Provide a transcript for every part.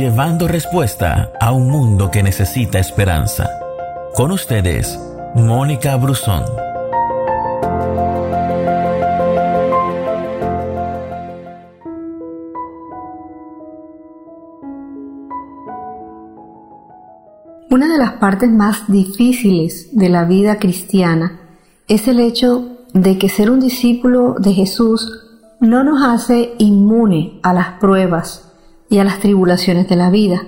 llevando respuesta a un mundo que necesita esperanza. Con ustedes, Mónica Brusón. Una de las partes más difíciles de la vida cristiana es el hecho de que ser un discípulo de Jesús no nos hace inmune a las pruebas y a las tribulaciones de la vida.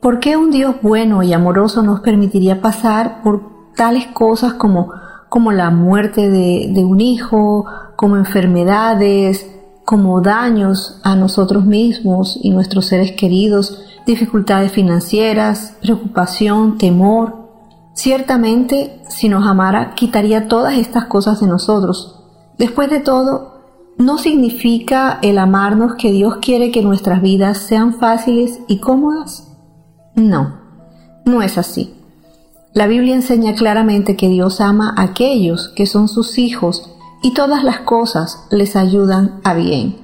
¿Por qué un Dios bueno y amoroso nos permitiría pasar por tales cosas como, como la muerte de, de un hijo, como enfermedades, como daños a nosotros mismos y nuestros seres queridos, dificultades financieras, preocupación, temor. Ciertamente, si nos amara, quitaría todas estas cosas de nosotros. Después de todo, no significa el amarnos que Dios quiere que nuestras vidas sean fáciles y cómodas. No, no es así. La Biblia enseña claramente que Dios ama a aquellos que son sus hijos y todas las cosas les ayudan a bien.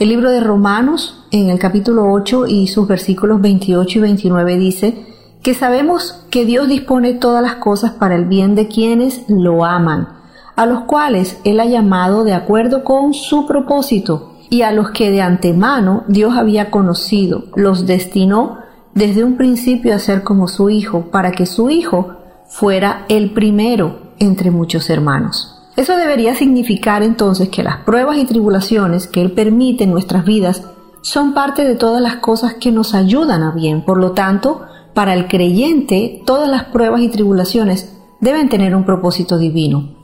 El libro de Romanos, en el capítulo 8 y sus versículos 28 y 29 dice que sabemos que Dios dispone todas las cosas para el bien de quienes lo aman, a los cuales Él ha llamado de acuerdo con su propósito, y a los que de antemano Dios había conocido, los destinó desde un principio a ser como su Hijo, para que su Hijo fuera el primero entre muchos hermanos. Eso debería significar entonces que las pruebas y tribulaciones que Él permite en nuestras vidas son parte de todas las cosas que nos ayudan a bien. Por lo tanto, para el creyente, todas las pruebas y tribulaciones deben tener un propósito divino.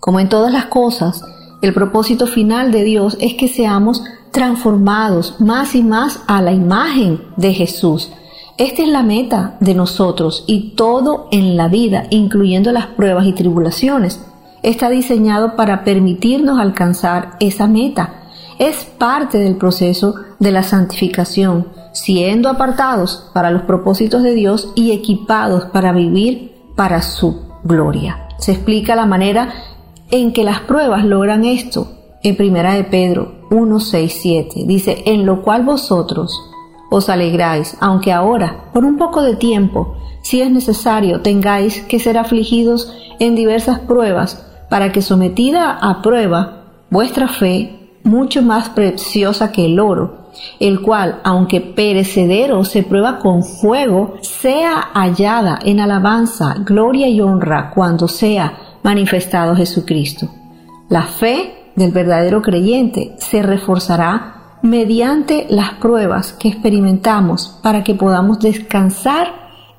Como en todas las cosas, el propósito final de Dios es que seamos transformados más y más a la imagen de Jesús. Esta es la meta de nosotros y todo en la vida, incluyendo las pruebas y tribulaciones está diseñado para permitirnos alcanzar esa meta. Es parte del proceso de la santificación, siendo apartados para los propósitos de Dios y equipados para vivir para su gloria. Se explica la manera en que las pruebas logran esto. En primera de Pedro 1, 6, 7 dice, en lo cual vosotros os alegráis, aunque ahora, por un poco de tiempo, si es necesario, tengáis que ser afligidos en diversas pruebas, para que sometida a prueba vuestra fe, mucho más preciosa que el oro, el cual, aunque perecedero se prueba con fuego, sea hallada en alabanza, gloria y honra cuando sea manifestado Jesucristo. La fe del verdadero creyente se reforzará mediante las pruebas que experimentamos para que podamos descansar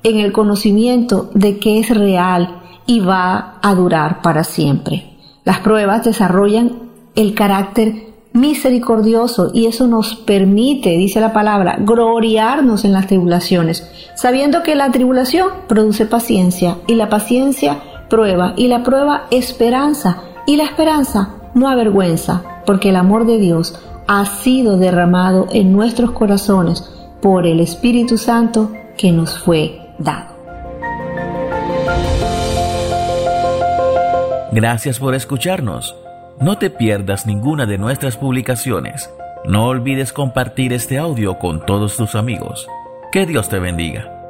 en el conocimiento de que es real y va a durar para siempre. Las pruebas desarrollan el carácter misericordioso y eso nos permite, dice la palabra, gloriarnos en las tribulaciones, sabiendo que la tribulación produce paciencia y la paciencia prueba y la prueba esperanza y la esperanza no avergüenza, porque el amor de Dios ha sido derramado en nuestros corazones por el Espíritu Santo que nos fue dado. Gracias por escucharnos. No te pierdas ninguna de nuestras publicaciones. No olvides compartir este audio con todos tus amigos. Que Dios te bendiga.